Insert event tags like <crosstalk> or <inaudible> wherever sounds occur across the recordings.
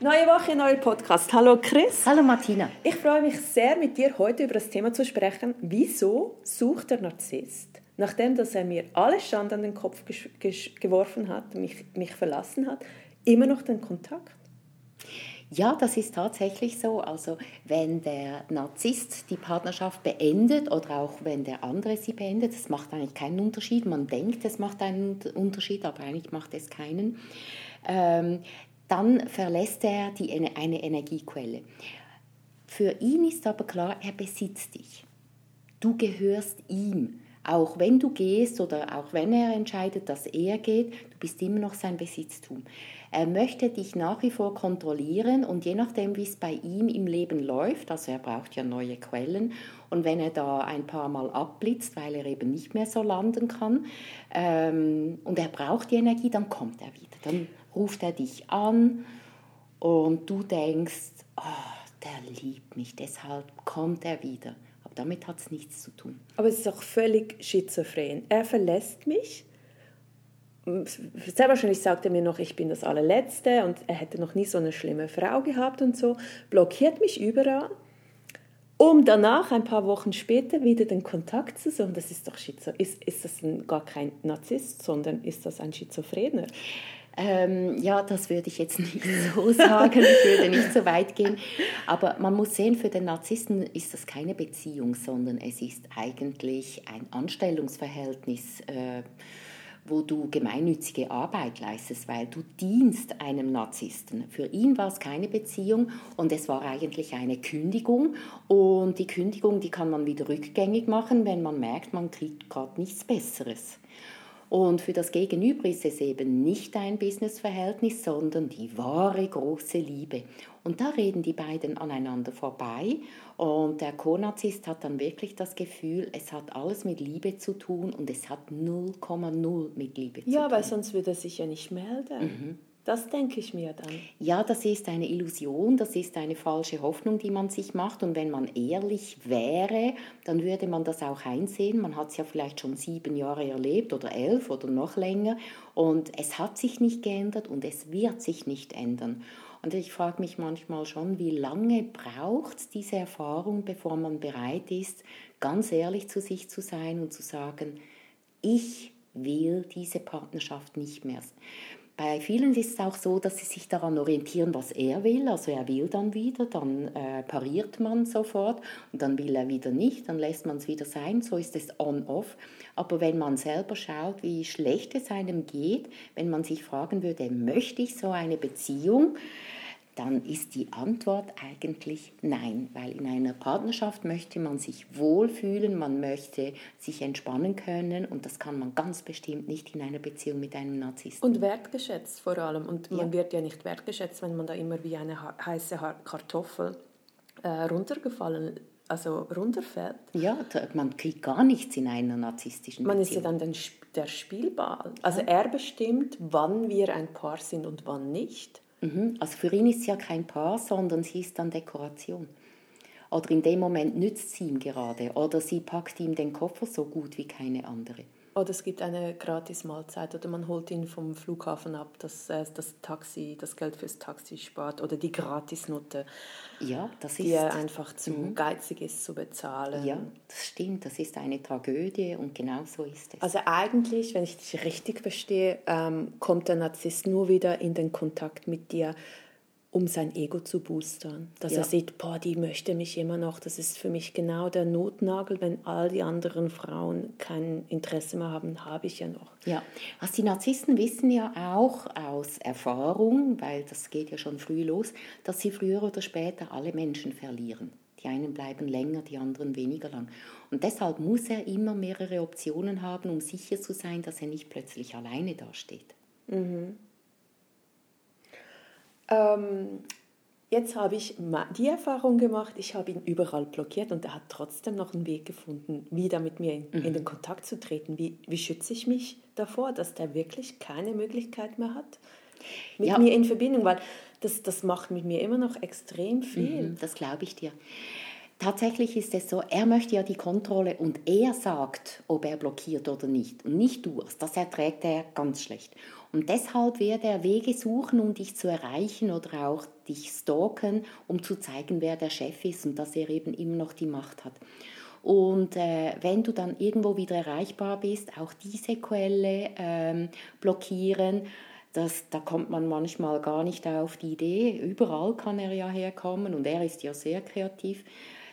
Neue Woche, neuer Podcast. Hallo Chris. Hallo Martina. Ich freue mich sehr, mit dir heute über das Thema zu sprechen. Wieso sucht der Narzisst, nachdem dass er mir alle Schande an den Kopf geworfen hat, mich, mich verlassen hat, immer noch den Kontakt? Ja, das ist tatsächlich so. Also wenn der Narzisst die Partnerschaft beendet oder auch wenn der andere sie beendet, das macht eigentlich keinen Unterschied. Man denkt, es macht einen Unterschied, aber eigentlich macht es keinen. Ähm, dann verlässt er die, eine Energiequelle. Für ihn ist aber klar, er besitzt dich. Du gehörst ihm. Auch wenn du gehst oder auch wenn er entscheidet, dass er geht, du bist immer noch sein Besitztum. Er möchte dich nach wie vor kontrollieren und je nachdem, wie es bei ihm im Leben läuft, also er braucht ja neue Quellen und wenn er da ein paar Mal abblitzt, weil er eben nicht mehr so landen kann ähm, und er braucht die Energie, dann kommt er wieder. Dann ruft er dich an und du denkst, oh, der liebt mich, deshalb kommt er wieder. Aber damit hat es nichts zu tun. Aber es ist auch völlig schizophren. Er verlässt mich. Sehr wahrscheinlich sagt er mir noch, ich bin das allerletzte und er hätte noch nie so eine schlimme Frau gehabt und so. Blockiert mich überall um danach ein paar Wochen später wieder den Kontakt zu suchen. Das ist doch Schizo. Ist, ist das ein, gar kein Narzisst, sondern ist das ein Schizophrener? Ähm, ja, das würde ich jetzt <laughs> nicht so sagen, ich würde nicht so weit gehen. Aber man muss sehen, für den Narzissten ist das keine Beziehung, sondern es ist eigentlich ein Anstellungsverhältnis. Äh, wo du gemeinnützige Arbeit leistest, weil du dienst einem Narzissten. Für ihn war es keine Beziehung und es war eigentlich eine Kündigung und die Kündigung, die kann man wieder rückgängig machen, wenn man merkt, man kriegt gerade nichts Besseres. Und für das Gegenüber ist es eben nicht ein Businessverhältnis, sondern die wahre große Liebe. Und da reden die beiden aneinander vorbei. Und der Co-Narzisst hat dann wirklich das Gefühl, es hat alles mit Liebe zu tun und es hat 0,0 mit Liebe zu ja, tun. Ja, weil sonst würde er sich ja nicht melden. Mhm. Das denke ich mir dann. Ja, das ist eine Illusion, das ist eine falsche Hoffnung, die man sich macht. Und wenn man ehrlich wäre, dann würde man das auch einsehen. Man hat es ja vielleicht schon sieben Jahre erlebt oder elf oder noch länger. Und es hat sich nicht geändert und es wird sich nicht ändern. Und ich frage mich manchmal schon, wie lange braucht es diese Erfahrung, bevor man bereit ist, ganz ehrlich zu sich zu sein und zu sagen, ich will diese Partnerschaft nicht mehr. Bei vielen ist es auch so, dass sie sich daran orientieren, was er will. Also er will dann wieder, dann äh, pariert man sofort und dann will er wieder nicht, dann lässt man es wieder sein. So ist es on-off. Aber wenn man selber schaut, wie schlecht es einem geht, wenn man sich fragen würde, möchte ich so eine Beziehung? Dann ist die Antwort eigentlich nein, weil in einer Partnerschaft möchte man sich wohlfühlen, man möchte sich entspannen können und das kann man ganz bestimmt nicht in einer Beziehung mit einem Narzissten. Und wertgeschätzt vor allem. Und man ja. wird ja nicht wertgeschätzt, wenn man da immer wie eine heiße Kartoffel äh, runtergefallen also runterfällt. Ja, man kriegt gar nichts in einer narzisstischen Beziehung. Man ist ja dann den, der Spielball. Also er bestimmt, wann wir ein Paar sind und wann nicht. Mhm. Also für ihn ist sie ja kein Paar, sondern sie ist dann Dekoration. Oder in dem Moment nützt sie ihm gerade. Oder sie packt ihm den Koffer so gut wie keine andere. Oder es gibt eine Gratis-Mahlzeit oder man holt ihn vom Flughafen ab, dass er das Taxi, das Geld fürs Taxi spart oder die Gratisnote, ja, das die er einfach zu mhm. geizig ist zu bezahlen. Ja, das stimmt, das ist eine Tragödie und genau so ist es. Also eigentlich, wenn ich dich richtig verstehe, ähm, kommt der Narzisst nur wieder in den Kontakt mit dir, um sein Ego zu boostern. Dass ja. er sieht, boah, die möchte mich immer noch. Das ist für mich genau der Notnagel. Wenn all die anderen Frauen kein Interesse mehr haben, habe ich ja noch. Ja, also die Narzissten wissen ja auch aus Erfahrung, weil das geht ja schon früh los, dass sie früher oder später alle Menschen verlieren. Die einen bleiben länger, die anderen weniger lang. Und deshalb muss er immer mehrere Optionen haben, um sicher zu sein, dass er nicht plötzlich alleine dasteht. Mhm. Ähm, jetzt habe ich die Erfahrung gemacht, ich habe ihn überall blockiert und er hat trotzdem noch einen Weg gefunden, wieder mit mir in, mhm. in den Kontakt zu treten. Wie, wie schütze ich mich davor, dass der wirklich keine Möglichkeit mehr hat, mit ja. mir in Verbindung? Weil das, das macht mit mir immer noch extrem viel. Mhm, das glaube ich dir. Tatsächlich ist es so, er möchte ja die Kontrolle und er sagt, ob er blockiert oder nicht. Und nicht du. Das erträgt er ganz schlecht. Und deshalb wird er Wege suchen, um dich zu erreichen oder auch dich stalken, um zu zeigen, wer der Chef ist und dass er eben immer noch die Macht hat. Und äh, wenn du dann irgendwo wieder erreichbar bist, auch diese Quelle ähm, blockieren. Das, da kommt man manchmal gar nicht auf die Idee. Überall kann er ja herkommen und er ist ja sehr kreativ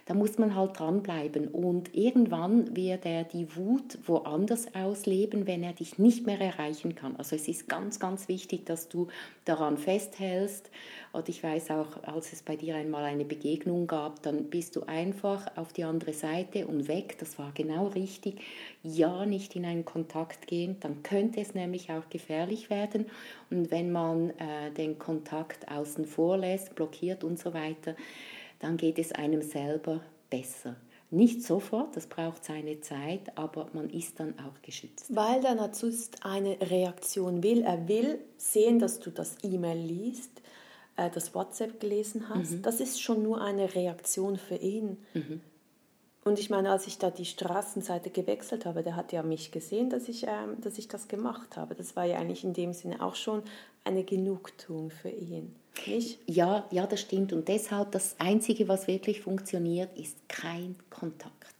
da muss man halt dranbleiben. Und irgendwann wird er die Wut woanders ausleben, wenn er dich nicht mehr erreichen kann. Also es ist ganz, ganz wichtig, dass du daran festhältst. Und ich weiß auch, als es bei dir einmal eine Begegnung gab, dann bist du einfach auf die andere Seite und weg. Das war genau richtig. Ja, nicht in einen Kontakt gehen, dann könnte es nämlich auch gefährlich werden. Und wenn man äh, den Kontakt außen vor lässt, blockiert und so weiter, dann geht es einem selber besser. Nicht sofort, das braucht seine Zeit, aber man ist dann auch geschützt. Weil der Narzisst eine Reaktion will. Er will sehen, dass du das E-Mail liest, äh, das WhatsApp gelesen hast. Mhm. Das ist schon nur eine Reaktion für ihn. Mhm. Und ich meine, als ich da die Straßenseite gewechselt habe, der hat ja mich gesehen, dass ich, ähm, dass ich das gemacht habe. Das war ja eigentlich in dem Sinne auch schon eine Genugtuung für ihn. Nicht? Ja, ja, das stimmt. Und deshalb das Einzige, was wirklich funktioniert, ist kein Kontakt.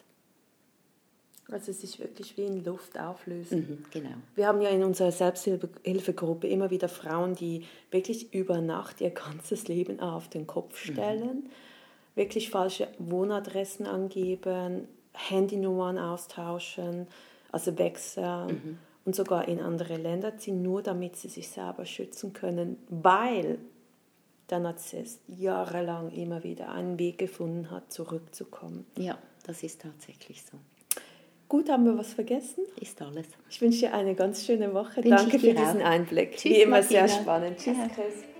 Also sich wirklich wie in Luft auflösen. Mhm, genau. Wir haben ja in unserer Selbsthilfegruppe immer wieder Frauen, die wirklich über Nacht ihr ganzes Leben auf den Kopf mhm. stellen. Mhm wirklich falsche Wohnadressen angeben, Handynummern austauschen, also wechseln mhm. und sogar in andere Länder ziehen, nur damit sie sich selber schützen können, weil der Narzisst jahrelang immer wieder einen Weg gefunden hat, zurückzukommen. Ja, das ist tatsächlich so. Gut, haben wir was vergessen? Ist alles. Ich wünsche dir eine ganz schöne Woche. Wünsche Danke für diesen Einblick. Tschüss, Wie immer Martina. sehr spannend. Tschüss, Chris.